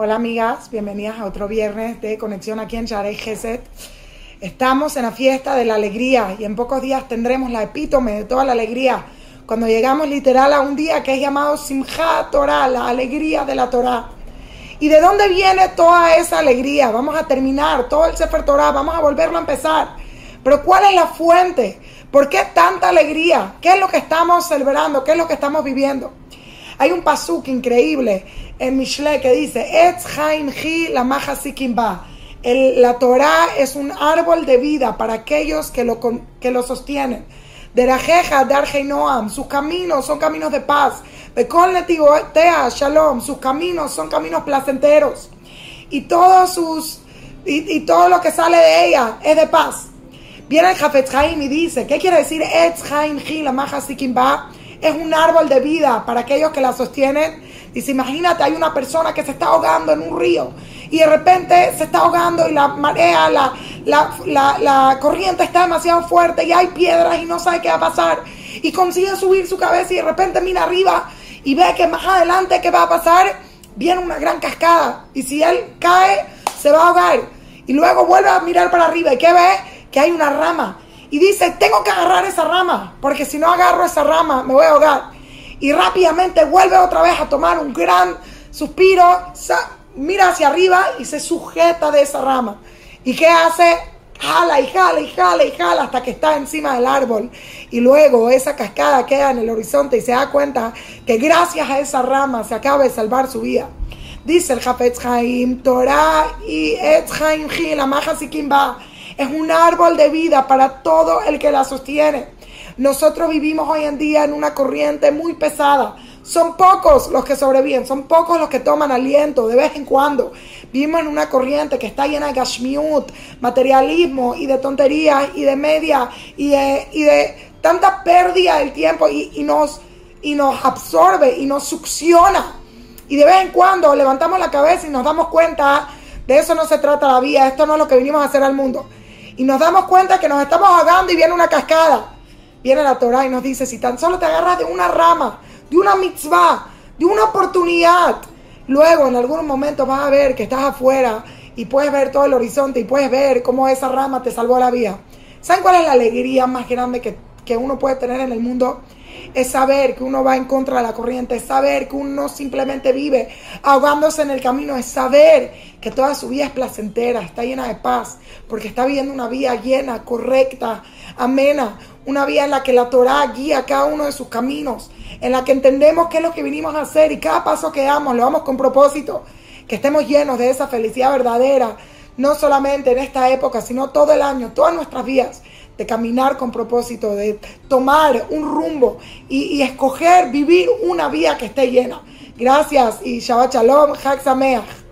Hola amigas, bienvenidas a otro viernes de conexión aquí en Sharei Geset. Estamos en la fiesta de la alegría y en pocos días tendremos la epítome de toda la alegría. Cuando llegamos literal a un día que es llamado Simchat Torah, la alegría de la Torah. ¿Y de dónde viene toda esa alegría? Vamos a terminar todo el Sefer Torah, vamos a volverlo a empezar. Pero ¿cuál es la fuente? ¿Por qué tanta alegría? ¿Qué es lo que estamos celebrando? ¿Qué es lo que estamos viviendo? Hay un pasuk increíble en Mishle que dice, Etz Haim Hi la Ba. La Torah es un árbol de vida para aquellos que lo, que lo sostienen. Derajeja, Noam, sus caminos son caminos de paz. Bekol Tea, Shalom, sus caminos son caminos placenteros. Y todos sus y, todo lo que sale de ella es de paz. Viene el Jafet Haim y dice, ¿qué quiere decir Etz Haim Hi la Ba? Es un árbol de vida para aquellos que la sostienen. Dice, imagínate, hay una persona que se está ahogando en un río y de repente se está ahogando y la marea, la, la, corriente está demasiado fuerte y hay piedras y no sabe qué va a pasar. Y consigue subir su cabeza y de repente mira arriba y ve que más adelante, ¿qué va a pasar? Viene una gran cascada y si él cae, se va a ahogar. Y luego vuelve a mirar para arriba y ¿qué ve? Que hay una rama y dice, tengo que agarrar esa rama, porque si no agarro esa rama me voy a ahogar. Y rápidamente vuelve otra vez a tomar un gran suspiro, mira hacia arriba y se sujeta de esa rama. ¿Y qué hace? Jala y jala y jala y jala hasta que está encima del árbol. Y luego esa cascada queda en el horizonte y se da cuenta que gracias a esa rama se acaba de salvar su vida. Dice el Jafetz Haim, Torah y Etz Haim la Maja Sikimba es un árbol de vida para todo el que la sostiene. Nosotros vivimos hoy en día en una corriente muy pesada. Son pocos los que sobreviven, son pocos los que toman aliento de vez en cuando. Vivimos en una corriente que está llena de gashmiut, materialismo y de tonterías y de media y de, tanta pérdida del tiempo y, y, nos, y nos absorbe y nos succiona. Y de vez en cuando levantamos la cabeza y nos damos cuenta, de eso no se trata la vida, esto no es lo que vinimos a hacer al mundo y nos damos cuenta que nos estamos ahogando y viene una cascada. Viene la Torah y nos dice, si tan solo te agarras de una rama, de una mitzvah, de una oportunidad, luego en algún momento vas a ver que estás afuera y puedes ver todo el horizonte y puedes ver cómo esa rama te salvó la vida. ¿Saben cuál es la alegría más grande que, que uno puede tener en el mundo? Es saber que uno va en contra de la corriente, es saber que uno simplemente vive ahogándose en el camino, es saber que toda su vida es placentera, está llena de paz, porque está viviendo una vida llena, correcta, amena, una vida en la que la Torah guía cada uno de sus caminos, en la que entendemos qué es lo que vinimos a hacer y cada paso que damos lo damos con propósito, que estemos llenos de esa felicidad verdadera, no solamente en esta época, sino todo el año, todas nuestras vidas de caminar con propósito, de tomar un rumbo y, escoger vivir una vida que esté llena. Gracias y Shabbat Shalom, Sameach.